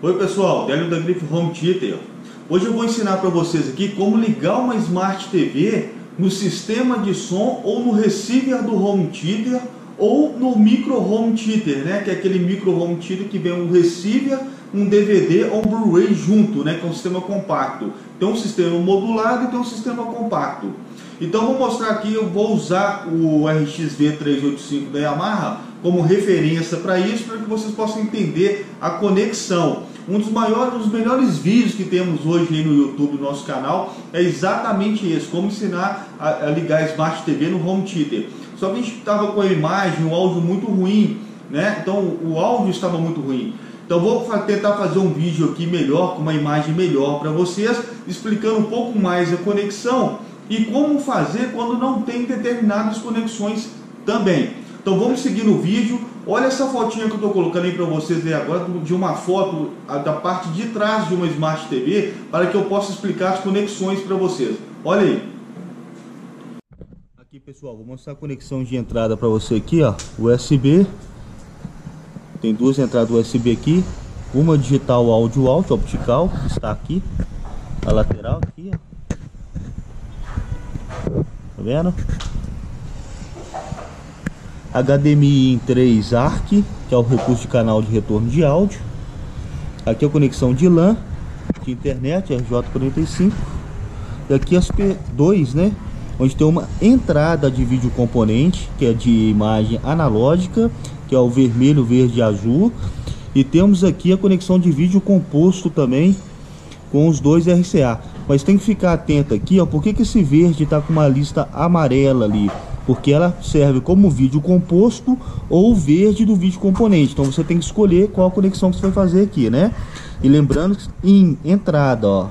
Oi pessoal, Délio da Grife Home Theater. Hoje eu vou ensinar para vocês aqui como ligar uma Smart TV no sistema de som ou no receiver do Home Theater ou no micro Home Theater, né? Que é aquele micro Home Theater que vem um receiver, um DVD ou um Blu-ray junto, né? Que é um sistema compacto. Tem um sistema modulado e tem um sistema compacto. Então vou mostrar aqui, eu vou usar o RXV 385 da Yamaha como referência para isso, para que vocês possam entender a conexão. Um dos maiores, um dos melhores vídeos que temos hoje aí no YouTube, no nosso canal, é exatamente esse, como ensinar a, a ligar a Smart TV no Home Theater. Só que a gente estava com a imagem, o áudio muito ruim, né? Então o áudio estava muito ruim. Então vou tentar fazer um vídeo aqui melhor, com uma imagem melhor para vocês, explicando um pouco mais a conexão e como fazer quando não tem determinadas conexões também. Então vamos seguir no vídeo. Olha essa fotinha que eu estou colocando aí para vocês aí agora, de uma foto da parte de trás de uma Smart TV, para que eu possa explicar as conexões para vocês. Olha aí. Aqui pessoal, vou mostrar a conexão de entrada para você aqui, ó, USB. Tem duas entradas USB aqui, uma digital áudio alto optical, que está aqui, a lateral aqui, ó. Tá vendo? HDMI em 3 ARC, que é o recurso de canal de retorno de áudio. Aqui a conexão de LAN, de internet, RJ45. E aqui as P2, né? Onde tem uma entrada de vídeo componente, que é de imagem analógica, que é o vermelho, verde e azul. E temos aqui a conexão de vídeo composto também, com os dois RCA. Mas tem que ficar atento aqui, ó, por que, que esse verde está com uma lista amarela ali? Porque ela serve como vídeo composto ou verde do vídeo componente. Então você tem que escolher qual a conexão que você vai fazer aqui, né? E lembrando que em entrada, ó.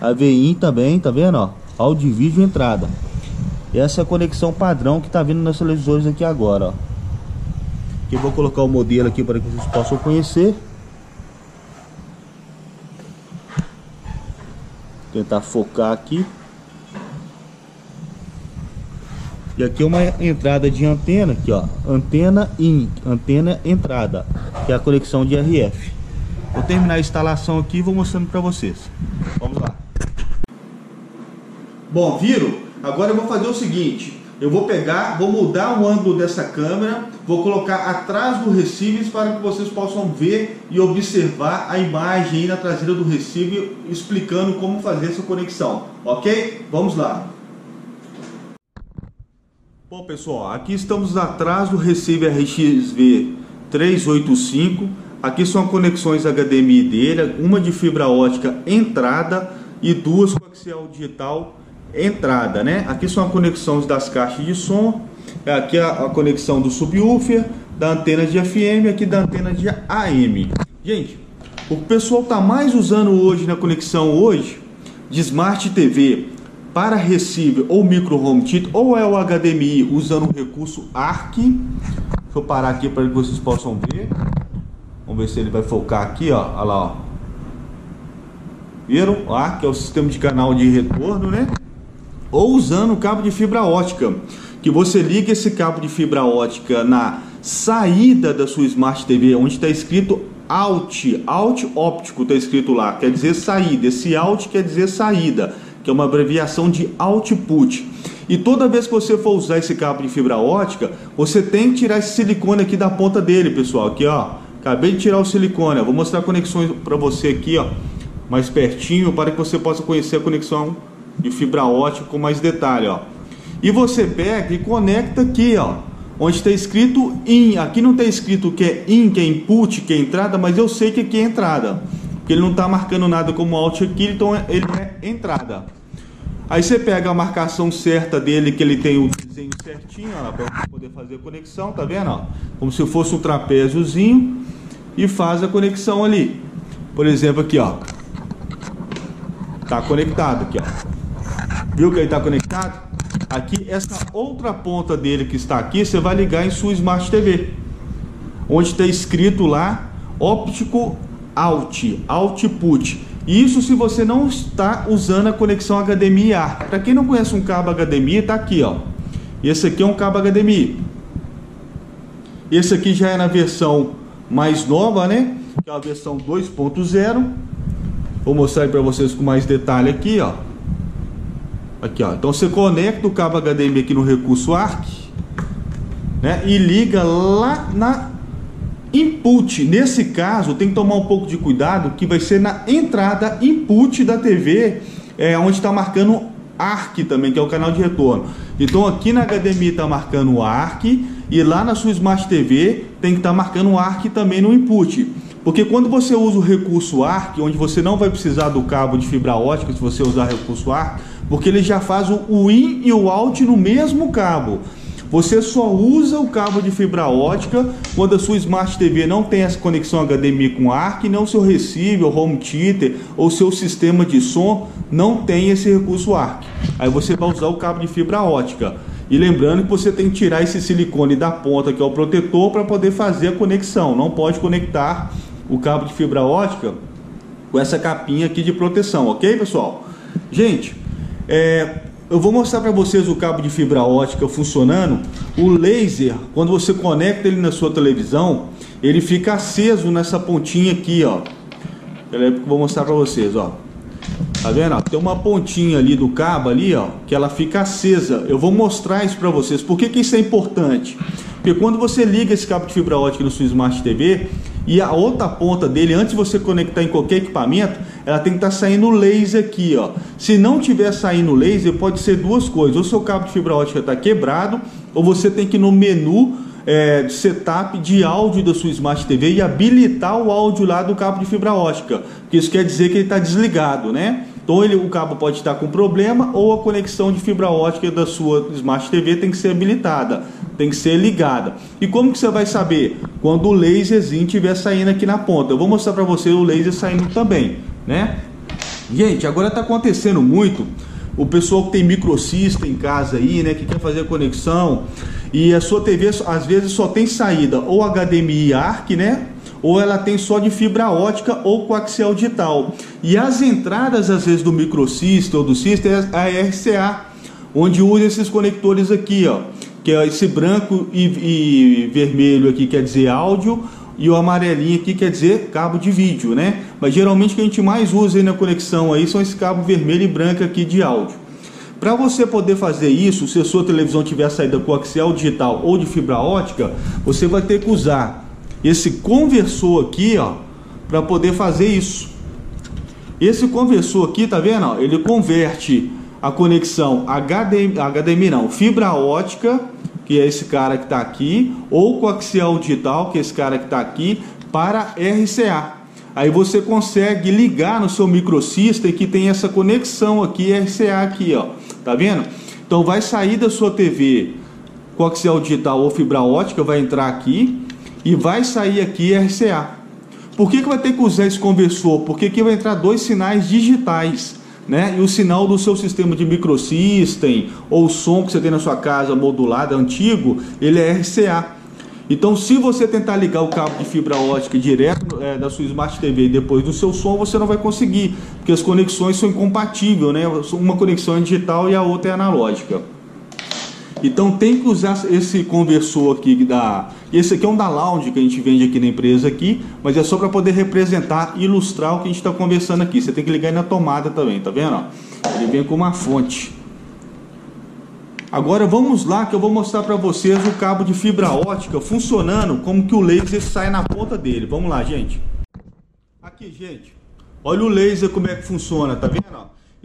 AVI também, tá vendo, ó? Áudio e vídeo entrada. Essa é a conexão padrão que tá vindo nas televisores aqui agora, ó. Aqui eu vou colocar o modelo aqui para que vocês possam conhecer. tentar focar aqui e aqui é uma entrada de antena aqui ó. Antena in antena entrada que é a conexão de RF vou terminar a instalação aqui e vou mostrando para vocês. Vamos lá. Bom viram? Agora eu vou fazer o seguinte. Eu vou pegar, vou mudar o ângulo dessa câmera, vou colocar atrás do receiver para que vocês possam ver e observar a imagem na traseira do receiver explicando como fazer essa conexão, ok? Vamos lá. Bom pessoal, aqui estamos atrás do receiver RXV 385, aqui são conexões HDMI dele, uma de fibra ótica entrada e duas coaxial digital entrada, né? Aqui são as conexões das caixas de som, aqui a, a conexão do subwoofer, da antena de FM, aqui da antena de AM. Gente, o pessoal tá mais usando hoje na conexão hoje de Smart TV para receiver ou micro home theater ou é o HDMI usando o recurso ARC. Deixa eu parar aqui para que vocês possam ver. Vamos ver se ele vai focar aqui, ó. Olha lá, ó. Viram? O ARC é o sistema de canal de retorno, né? ou usando o cabo de fibra ótica, que você liga esse cabo de fibra ótica na saída da sua Smart TV, onde está escrito Out, Out óptico está escrito lá, quer dizer saída. Esse Out quer dizer saída, que é uma abreviação de Output. E toda vez que você for usar esse cabo de fibra ótica, você tem que tirar esse silicone aqui da ponta dele, pessoal. Aqui, ó, acabei de tirar o silicone. vou mostrar conexões para você aqui, ó, mais pertinho, para que você possa conhecer a conexão de fibra ótica com mais detalhe, ó. E você pega e conecta aqui, ó, onde está escrito IN. Aqui não está escrito que é IN, que é input, que é entrada, mas eu sei que aqui é entrada. Porque ele não está marcando nada como out aqui, então ele é entrada. Aí você pega a marcação certa dele, que ele tem o desenho certinho, para poder fazer a conexão, tá vendo? Ó? Como se fosse um trapéziozinho e faz a conexão ali. Por exemplo, aqui, ó. Tá conectado aqui, ó. Viu que ele está conectado? Aqui, essa outra ponta dele que está aqui, você vai ligar em sua Smart TV. Onde está escrito lá, óptico out, output. Isso se você não está usando a conexão HDMI AR. Para quem não conhece um cabo HDMI, está aqui, ó. Esse aqui é um cabo HDMI. Esse aqui já é na versão mais nova, né? que é a versão 2.0. Vou mostrar para vocês com mais detalhe aqui, ó. Aqui, ó. Então você conecta o cabo HDMI aqui no recurso ARC, né? E liga lá na input. Nesse caso, tem que tomar um pouco de cuidado que vai ser na entrada input da TV, é onde está marcando ARC também, que é o canal de retorno. Então aqui na HDMI está marcando ARC e lá na sua Smart TV tem que estar tá marcando ARC também no input. Porque quando você usa o recurso ARC, onde você não vai precisar do cabo de fibra ótica se você usar recurso ARC, porque ele já faz o IN e o OUT no mesmo cabo. Você só usa o cabo de fibra ótica quando a sua Smart TV não tem essa conexão HDMI com ARC, não seu receiver, home theater ou seu sistema de som não tem esse recurso ARC. Aí você vai usar o cabo de fibra ótica. E lembrando que você tem que tirar esse silicone da ponta que é o protetor para poder fazer a conexão. Não pode conectar o cabo de fibra ótica com essa capinha aqui de proteção, ok pessoal? Gente, é, eu vou mostrar para vocês o cabo de fibra ótica funcionando. O laser, quando você conecta ele na sua televisão, ele fica aceso nessa pontinha aqui, ó. Vou mostrar para vocês, ó. Tá vendo? Tem uma pontinha ali do cabo ali, ó, que ela fica acesa. Eu vou mostrar isso para vocês. Por que, que isso é importante? Porque quando você liga esse cabo de fibra ótica no sua Smart TV e a outra ponta dele, antes de você conectar em qualquer equipamento, ela tem que estar tá saindo laser aqui, ó. Se não tiver saindo laser, pode ser duas coisas. Ou seu cabo de fibra ótica está quebrado, ou você tem que ir no menu é, setup de áudio da sua Smart TV e habilitar o áudio lá do cabo de fibra ótica. Porque isso quer dizer que ele está desligado, né? Então ele, o cabo pode estar com problema ou a conexão de fibra ótica da sua Smart TV tem que ser habilitada, tem que ser ligada. E como que você vai saber? Quando o laserzinho estiver saindo aqui na ponta. Eu vou mostrar para você o laser saindo também, né? Gente, agora está acontecendo muito o pessoal que tem microcista em casa aí, né, que quer fazer conexão e a sua TV às vezes só tem saída ou HDMI ARC, né, ou ela tem só de fibra ótica ou coaxial digital. E as entradas, às vezes, do microsystem ou do system é a RCA, onde usa esses conectores aqui, ó, que é esse branco e, e vermelho aqui quer dizer áudio, e o amarelinho aqui quer dizer cabo de vídeo, né? Mas geralmente o que a gente mais usa aí na conexão aí são esse cabo vermelho e branco aqui de áudio. Para você poder fazer isso, se a sua televisão tiver saída coaxial digital ou de fibra ótica, você vai ter que usar esse conversor aqui, ó, para poder fazer isso. Esse conversor aqui, tá vendo? Ele converte a conexão HDMI, HDMI não, fibra ótica, que é esse cara que está aqui, ou coaxial digital, que é esse cara que está aqui, para RCA. Aí você consegue ligar no seu microsystem que tem essa conexão aqui, RCA aqui, ó. Tá vendo? Então vai sair da sua TV coaxial digital ou fibra ótica, vai entrar aqui e vai sair aqui RCA. Por que, que vai ter que usar esse conversor? Porque aqui vai entrar dois sinais digitais. Né? E o sinal do seu sistema de microsystem ou som que você tem na sua casa modulado antigo, ele é RCA. Então, se você tentar ligar o cabo de fibra ótica direto é, da sua Smart TV depois do seu som, você não vai conseguir, porque as conexões são incompatíveis, né? Uma conexão é digital e a outra é analógica. Então tem que usar esse conversor aqui da. Esse aqui é um da Lounge que a gente vende aqui na empresa aqui, mas é só para poder representar, ilustrar o que a gente está conversando aqui. Você tem que ligar aí na tomada também, tá vendo? Ele vem com uma fonte. Agora vamos lá que eu vou mostrar para vocês o cabo de fibra ótica funcionando, como que o laser sai na ponta dele. Vamos lá, gente. Aqui, gente. Olha o laser como é que funciona, tá vendo?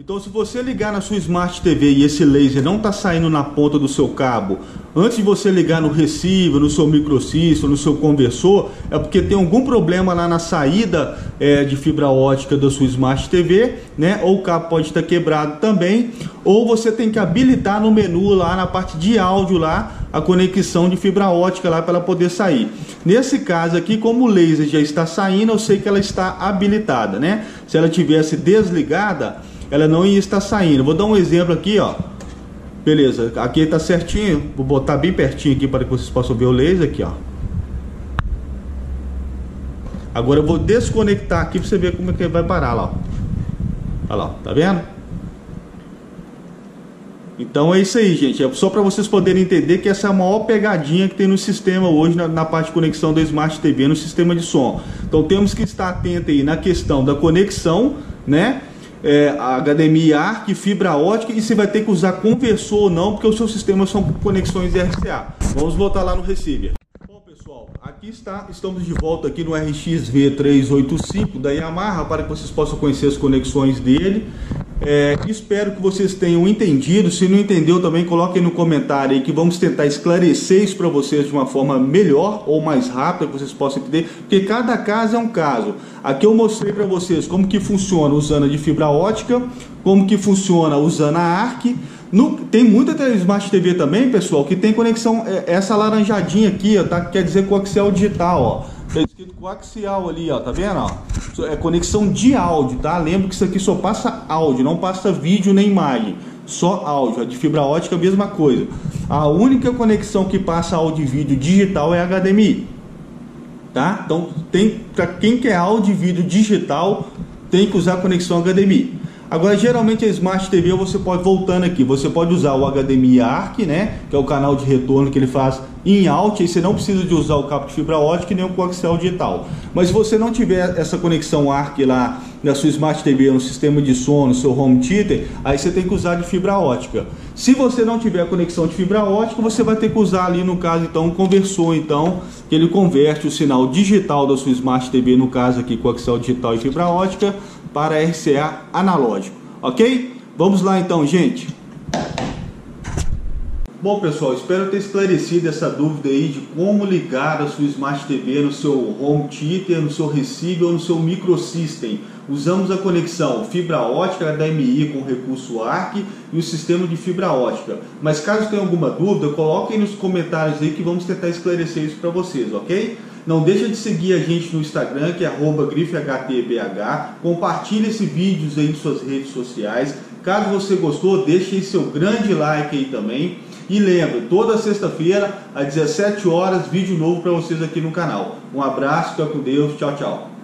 Então, se você ligar na sua Smart TV e esse laser não está saindo na ponta do seu cabo, antes de você ligar no receiver, no seu microsystem, no seu conversor, é porque tem algum problema lá na saída é, de fibra ótica da sua Smart TV, né? Ou o cabo pode estar quebrado também, ou você tem que habilitar no menu lá na parte de áudio lá a conexão de fibra ótica lá para ela poder sair. Nesse caso aqui, como o laser já está saindo, eu sei que ela está habilitada, né? Se ela tivesse desligada ela não ia estar saindo. Vou dar um exemplo aqui, ó. Beleza, aqui está certinho. Vou botar bem pertinho aqui para que vocês possam ver o laser aqui, ó. Agora eu vou desconectar aqui para você ver como é que vai parar lá, ó. Olha lá, tá vendo? Então é isso aí, gente. É só para vocês poderem entender que essa é a maior pegadinha que tem no sistema hoje, na, na, parte de conexão da Smart TV, no sistema de som. Então temos que estar atento aí na questão da conexão, né? É, HDMI, ARC, fibra ótica e se vai ter que usar conversor ou não, porque os seus sistemas são conexões RCA. Vamos voltar lá no receiver. Bom, pessoal, aqui está, estamos de volta aqui no RX V385 da Yamaha para que vocês possam conhecer as conexões dele. É, espero que vocês tenham entendido. Se não entendeu, também coloquem no comentário aí que vamos tentar esclarecer isso para vocês de uma forma melhor ou mais rápida que vocês possam entender, porque cada caso é um caso. Aqui eu mostrei para vocês como que funciona usando a de fibra ótica, como que funciona usando a ARC. No, tem muita Smart TV também, pessoal, que tem conexão, é, essa laranjadinha aqui, ó, tá, quer dizer coaxial digital, ó. Tá escrito coaxial ali, ó, tá vendo? Ó? É conexão de áudio, tá? Lembra que isso aqui só passa áudio, não passa vídeo nem imagem. Só áudio. A de fibra ótica a mesma coisa. A única conexão que passa áudio e vídeo digital é HDMI. Tá? Então, tem para quem quer áudio e vídeo digital, tem que usar conexão HDMI. Agora, geralmente a Smart TV você pode, voltando aqui, você pode usar o HDMI ARC, né? Que é o canal de retorno que ele faz em out, e você não precisa de usar o cabo de fibra ótica nem o coaxial digital. Mas se você não tiver essa conexão ARC lá na sua Smart TV, no sistema de som, no seu home theater, aí você tem que usar de fibra ótica. Se você não tiver a conexão de fibra ótica, você vai ter que usar ali, no caso, então, um conversor, então, que ele converte o sinal digital da sua Smart TV, no caso aqui, coaxial digital e fibra ótica, para RCA analógico, ok? Vamos lá então, gente. Bom pessoal, espero ter esclarecido essa dúvida aí de como ligar a sua Smart TV no seu home theater, no seu receiver ou no seu microsystem. Usamos a conexão fibra ótica HDMI com recurso ARC e o sistema de fibra ótica. Mas caso tenha alguma dúvida, coloquem nos comentários aí que vamos tentar esclarecer isso para vocês, ok? Não deixa de seguir a gente no Instagram, que é grifehtbh. Compartilhe esse vídeo aí em suas redes sociais. Caso você gostou, deixe aí seu grande like aí também. E lembre, toda sexta-feira, às 17 horas, vídeo novo para vocês aqui no canal. Um abraço, fica com Deus, tchau, tchau.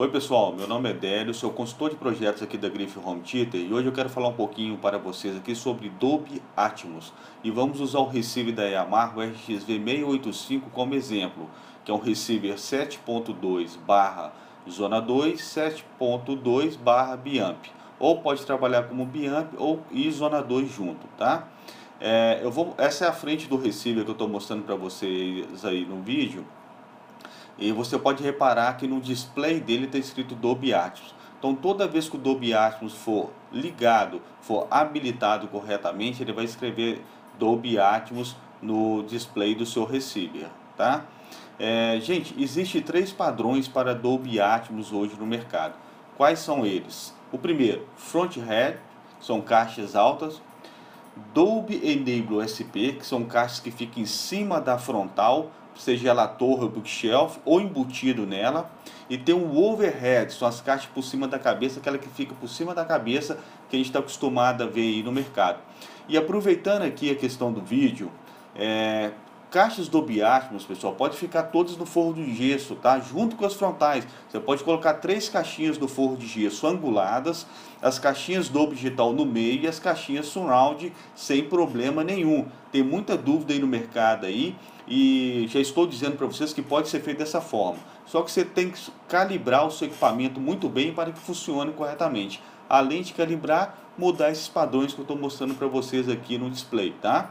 Oi pessoal, meu nome é Délio, sou consultor de projetos aqui da Grife Home Theater e hoje eu quero falar um pouquinho para vocês aqui sobre Dolby Atmos. E vamos usar o receiver da Yamaha RXV685 como exemplo, que é um receiver 7.2 barra zona 2, 7.2 barra biamp, ou pode trabalhar como biamp ou e zona 2 junto, tá? É, eu vou, essa é a frente do receiver que eu estou mostrando para vocês aí no vídeo e você pode reparar que no display dele está escrito Dolby Atmos. Então toda vez que o Dolby Atmos for ligado, for habilitado corretamente, ele vai escrever Dolby Atmos no display do seu receiver, tá? É, gente, existe três padrões para Dolby Atmos hoje no mercado. Quais são eles? O primeiro, front head, são caixas altas. Dolby Enable SP, que são caixas que ficam em cima da frontal, seja ela torre ou bookshelf, ou embutido nela. E tem um overhead, são as caixas por cima da cabeça, aquela que fica por cima da cabeça, que a gente está acostumado a ver aí no mercado. E aproveitando aqui a questão do vídeo, é, caixas do Atmos, pessoal, pode ficar todas no forro de gesso, tá? Junto com as frontais. Você pode colocar três caixinhas do forro de gesso anguladas, as caixinhas Dolby Digital no meio e as caixinhas Surround sem problema nenhum. Tem muita dúvida aí no mercado aí e já estou dizendo para vocês que pode ser feito dessa forma. Só que você tem que calibrar o seu equipamento muito bem para que funcione corretamente. Além de calibrar, mudar esses padrões que eu estou mostrando para vocês aqui no display, tá?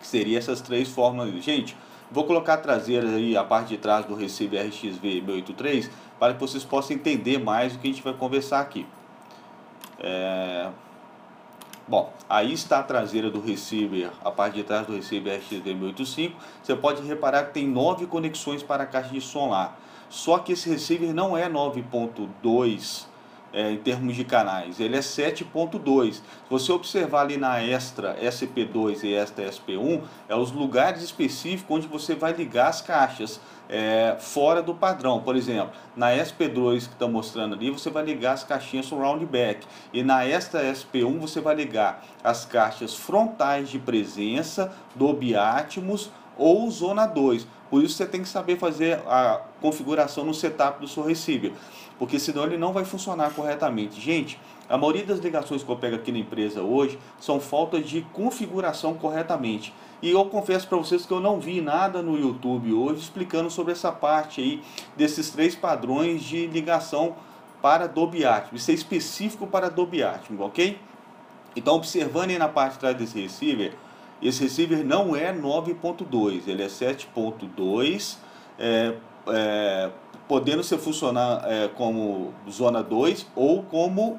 que seria essas três formas. Gente, vou colocar a traseira aí, a parte de trás do receiver RXV 683, para que vocês possam entender mais o que a gente vai conversar aqui. É... Bom, aí está a traseira do receiver, a parte de trás do receiver RXV 685. Você pode reparar que tem nove conexões para a caixa de som lá. Só que esse receiver não é 9.2 é, em termos de canais, ele é 7.2. Se você observar ali na Extra SP2 e Extra SP1, é os lugares específicos onde você vai ligar as caixas é, fora do padrão. Por exemplo, na SP2 que está mostrando ali, você vai ligar as caixinhas surround back. E na Extra SP1 você vai ligar as caixas frontais de presença do Biatmos ou zona 2. Por isso você tem que saber fazer a configuração no setup do seu receiver, porque senão ele não vai funcionar corretamente. Gente, a maioria das ligações que eu pego aqui na empresa hoje são faltas de configuração corretamente. E eu confesso para vocês que eu não vi nada no YouTube hoje explicando sobre essa parte aí desses três padrões de ligação para Dolby Atmos. Isso é específico para Dolby Atmos, ok? Então, observando aí na parte de trás desse receiver, esse receiver não é 9.2, ele é 7.2, é, é, podendo ser funcionar é, como zona 2 ou como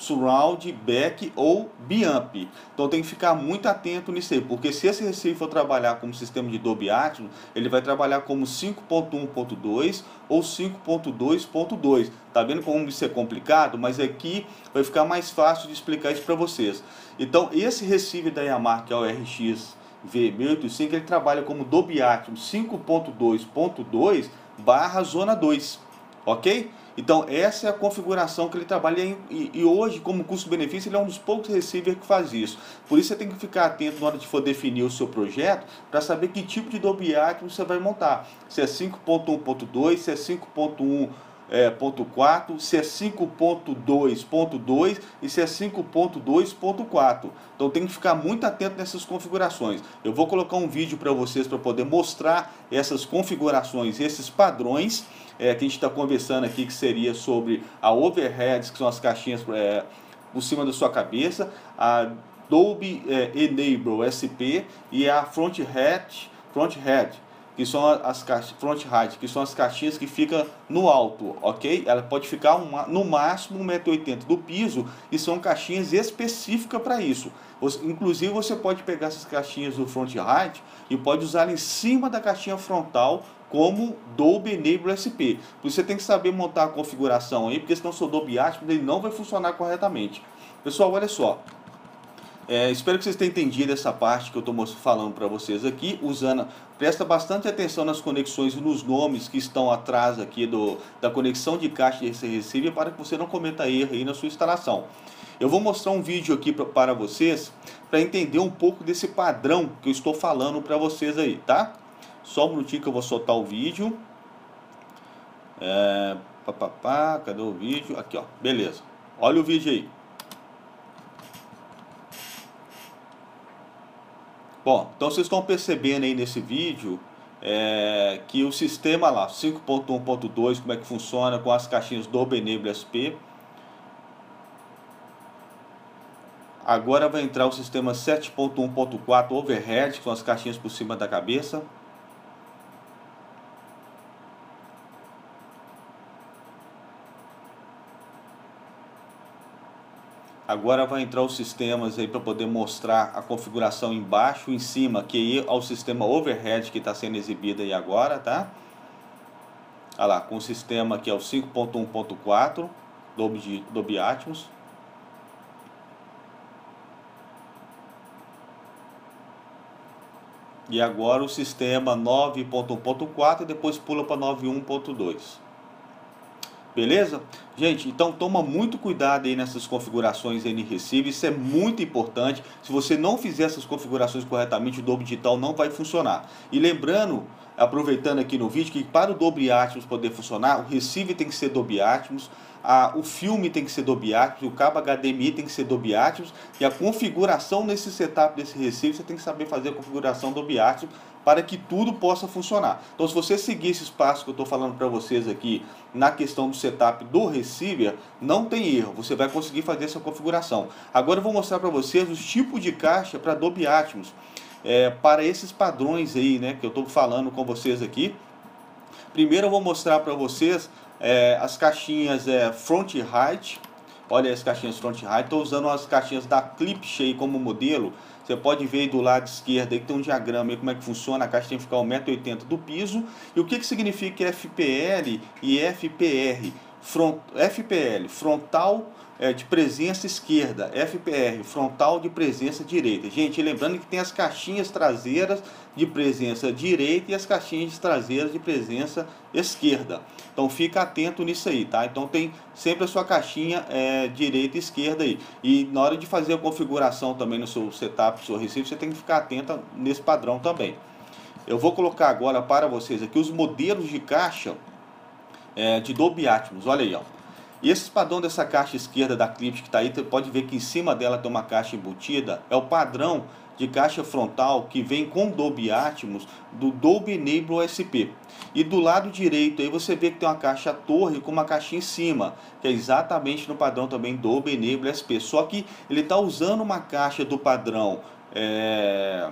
surround, back ou biamp. Então tem que ficar muito atento nisso aí, porque se esse receiver for trabalhar como sistema de Dolby Atmos, ele vai trabalhar como 5.1.2 ou 5.2.2. Tá vendo como isso é complicado? Mas aqui vai ficar mais fácil de explicar isso para vocês. Então esse receiver da Yamaha, que é o RX V685, ele trabalha como Dolby Atmos 5.2.2 barra zona 2, ok? Então, essa é a configuração que ele trabalha e, e hoje, como custo-benefício, ele é um dos poucos receivers que faz isso. Por isso, você tem que ficar atento na hora de for definir o seu projeto para saber que tipo de Dolby Atmos você vai montar. Se é 5.1.2, se é 5.1 é, ponto 4, se é 5.2.2 e é 5.2.4. Então tem que ficar muito atento nessas configurações. Eu vou colocar um vídeo para vocês para poder mostrar essas configurações, esses padrões é, que a gente está conversando aqui, que seria sobre a overheads, que são as caixinhas é, por cima da sua cabeça, a Dolby é, Enable SP e a Front Head, Front Head que são as caixas front height, que são as caixinhas que ficam no alto, ok? Ela pode ficar uma, no máximo 1,80m do piso e são caixinhas específicas para isso. Você, inclusive você pode pegar essas caixinhas do front height e pode usar em cima da caixinha frontal como Dolby Enable SP. Você tem que saber montar a configuração aí, porque senão seu Dolby Atmos ele não vai funcionar corretamente. Pessoal, olha só, é, espero que vocês tenham entendido essa parte que eu estou falando para vocês aqui, usando, presta bastante atenção nas conexões e nos nomes que estão atrás aqui do, da conexão de caixa desse receiver para que você não cometa erro aí na sua instalação. Eu vou mostrar um vídeo aqui pra, para vocês para entender um pouco desse padrão que eu estou falando para vocês aí, tá? Só um minutinho que eu vou soltar o vídeo. É, cadê o vídeo? Aqui, ó, beleza. Olha o vídeo aí. Bom, então vocês estão percebendo aí nesse vídeo é, que o sistema lá, 5.1.2, como é que funciona com as caixinhas do Benable SP. Agora vai entrar o sistema 7.1.4 Overhead, que são as caixinhas por cima da cabeça. Agora vai entrar os sistemas aí para poder mostrar a configuração embaixo e em cima, que é o sistema overhead que está sendo exibido aí agora, tá? Olha lá, com o sistema que é o 5.1.4 Dolby, Dolby Atmos. E agora o sistema 9.1.4 e depois pula para 9.1.2. Beleza? Gente, então toma muito cuidado aí nessas configurações N-Receive, isso é muito importante. Se você não fizer essas configurações corretamente, o Dolby Digital não vai funcionar. E lembrando, aproveitando aqui no vídeo, que para o Dolby Atmos poder funcionar, o receiver tem que ser Dolby Atmos, a, o filme tem que ser Dolby Atmos, o cabo HDMI tem que ser Dolby Atmos, e a configuração nesse setup desse receiver, você tem que saber fazer a configuração Dolby Atmos para que tudo possa funcionar. Então, se você seguir esses passos que eu estou falando para vocês aqui na questão do setup do receiver, não tem erro, você vai conseguir fazer essa configuração. Agora eu vou mostrar para vocês os tipos de caixa para Dolby Atmos, é, para esses padrões aí, né, que eu estou falando com vocês aqui. Primeiro eu vou mostrar para vocês é, as caixinhas é, front height, olha as caixinhas front height, estou usando as caixinhas da Clipshay como modelo, você pode ver aí do lado esquerdo aí que tem um diagrama aí como é que funciona, a caixa tem que ficar 1,80m do piso. E o que, que significa FPL e FPR? Front, FPL, frontal é, de presença esquerda, FPR, frontal de presença direita. Gente, lembrando que tem as caixinhas traseiras de presença direita e as caixinhas traseiras de presença esquerda. Então fica atento nisso aí, tá? Então tem sempre a sua caixinha é, direita e esquerda aí. E na hora de fazer a configuração também no seu setup, no seu recife, você tem que ficar atento nesse padrão também. eu vou colocar agora para vocês aqui os modelos de caixa é, de Dolby Atmos. Olha aí, ó. E esse padrão dessa caixa esquerda da Clips que está aí, você pode ver que em cima dela tem uma caixa embutida. É o padrão de caixa frontal que vem com Dolby Atmos do Dolby Enable SP. E do lado direito aí você vê que tem uma caixa torre com uma caixa em cima, que é exatamente no padrão também Dolby Enable SP. Só que ele está usando uma caixa do padrão é,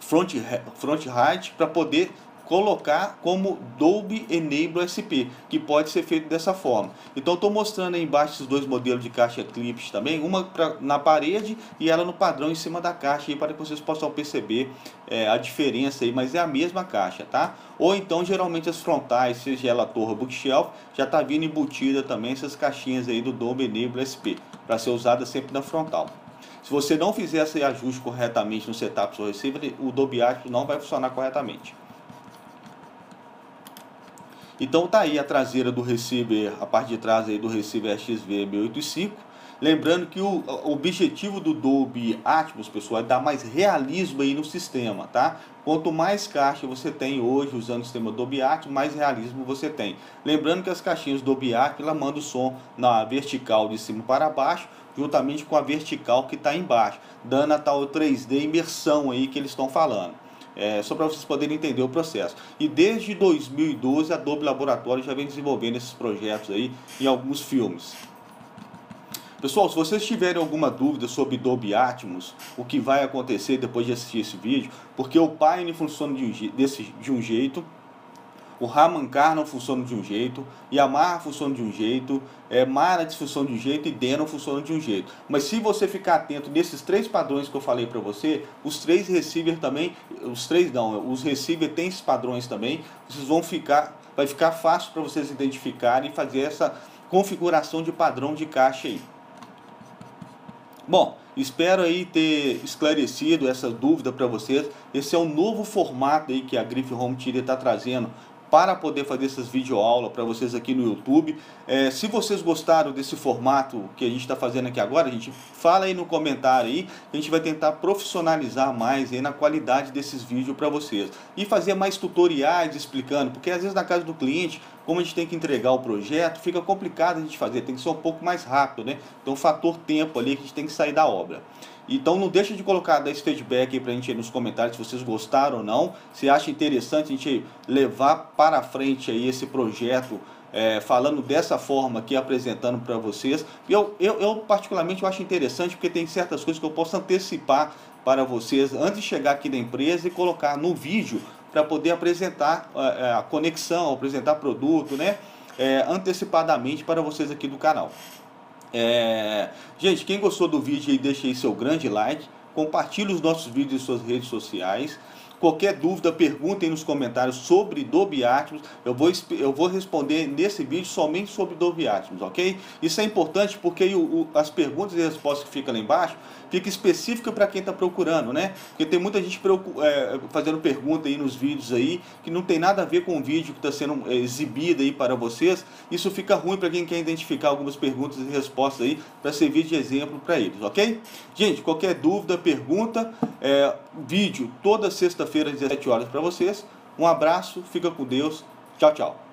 front, front height para poder colocar como Dolby Enable SP, que pode ser feito dessa forma. Então estou mostrando aí embaixo esses dois modelos de caixa Eclipse também, uma pra, na parede e ela no padrão em cima da caixa, aí, para que vocês possam perceber é, a diferença aí, mas é a mesma caixa, tá? Ou então geralmente as frontais, seja ela torre bookshelf, já está vindo embutida também essas caixinhas aí do Dolby Enable SP, para ser usada sempre na frontal. Se você não fizer esse ajuste corretamente no setup do seu receiver, o Dolby Atmos não vai funcionar corretamente. Então tá aí a traseira do receiver, a parte de trás aí do receiver XV685. Lembrando que o, o objetivo do Dolby Atmos, pessoal, é dar mais realismo aí no sistema, tá? Quanto mais caixa você tem hoje usando o sistema Dolby Atmos, mais realismo você tem. Lembrando que as caixinhas Dolby Atmos, ela manda o som na vertical de cima para baixo, juntamente com a vertical que está embaixo, dando a tal 3D imersão aí que eles estão falando. É, só para vocês poderem entender o processo. E desde 2012 a Adobe Laboratório já vem desenvolvendo esses projetos aí em alguns filmes. Pessoal, se vocês tiverem alguma dúvida sobre Dolby Atmos, o que vai acontecer depois de assistir esse vídeo, porque o Pine funciona de um, desse, de um jeito, o Ramankar não funciona de um jeito, Yamaha funciona de um jeito, é, Marat funciona de um jeito e Denon funciona de um jeito. Mas se você ficar atento nesses três padrões que eu falei para você, os três receivers também, os três não, os receivers têm esses padrões também, vocês vão ficar, vai ficar fácil para vocês identificarem e fazer essa configuração de padrão de caixa aí. Bom, espero aí ter esclarecido essa dúvida para vocês. Esse é o novo formato aí que a Griff Home Theater está trazendo para poder fazer essas videoaulas para vocês aqui no YouTube. É, se vocês gostaram desse formato que a gente está fazendo aqui agora, a gente fala aí no comentário aí, a gente vai tentar profissionalizar mais aí na qualidade desses vídeos para vocês. E fazer mais tutoriais explicando, porque às vezes na casa do cliente, como a gente tem que entregar o projeto, fica complicado a gente fazer, tem que ser um pouco mais rápido, né? Então, fator tempo ali que a gente tem que sair da obra. Então não deixa de colocar dar esse feedback aí pra gente aí nos comentários se vocês gostaram ou não, se acha interessante a gente levar para frente aí esse projeto é, falando dessa forma aqui, apresentando para vocês. Eu, eu, eu particularmente eu acho interessante porque tem certas coisas que eu posso antecipar para vocês antes de chegar aqui da empresa e colocar no vídeo para poder apresentar é, a conexão, apresentar produto, né? É, antecipadamente para vocês aqui do canal. É... Gente, quem gostou do vídeo aí, deixa aí seu grande like. Compartilhe os nossos vídeos em suas redes sociais. Qualquer dúvida, perguntem nos comentários sobre Dolby Atmos. Eu vou, eu vou responder nesse vídeo somente sobre Dolby Atmos, ok? Isso é importante porque o, o, as perguntas e respostas que ficam lá embaixo fica específica para quem está procurando, né? Porque tem muita gente é, fazendo pergunta aí nos vídeos aí que não tem nada a ver com o vídeo que está sendo é, exibido aí para vocês. Isso fica ruim para quem quer identificar algumas perguntas e respostas aí para servir de exemplo para eles, ok? Gente, qualquer dúvida, pergunta, é, vídeo toda sexta-feira às 17 horas para vocês. Um abraço, fica com Deus. Tchau, tchau.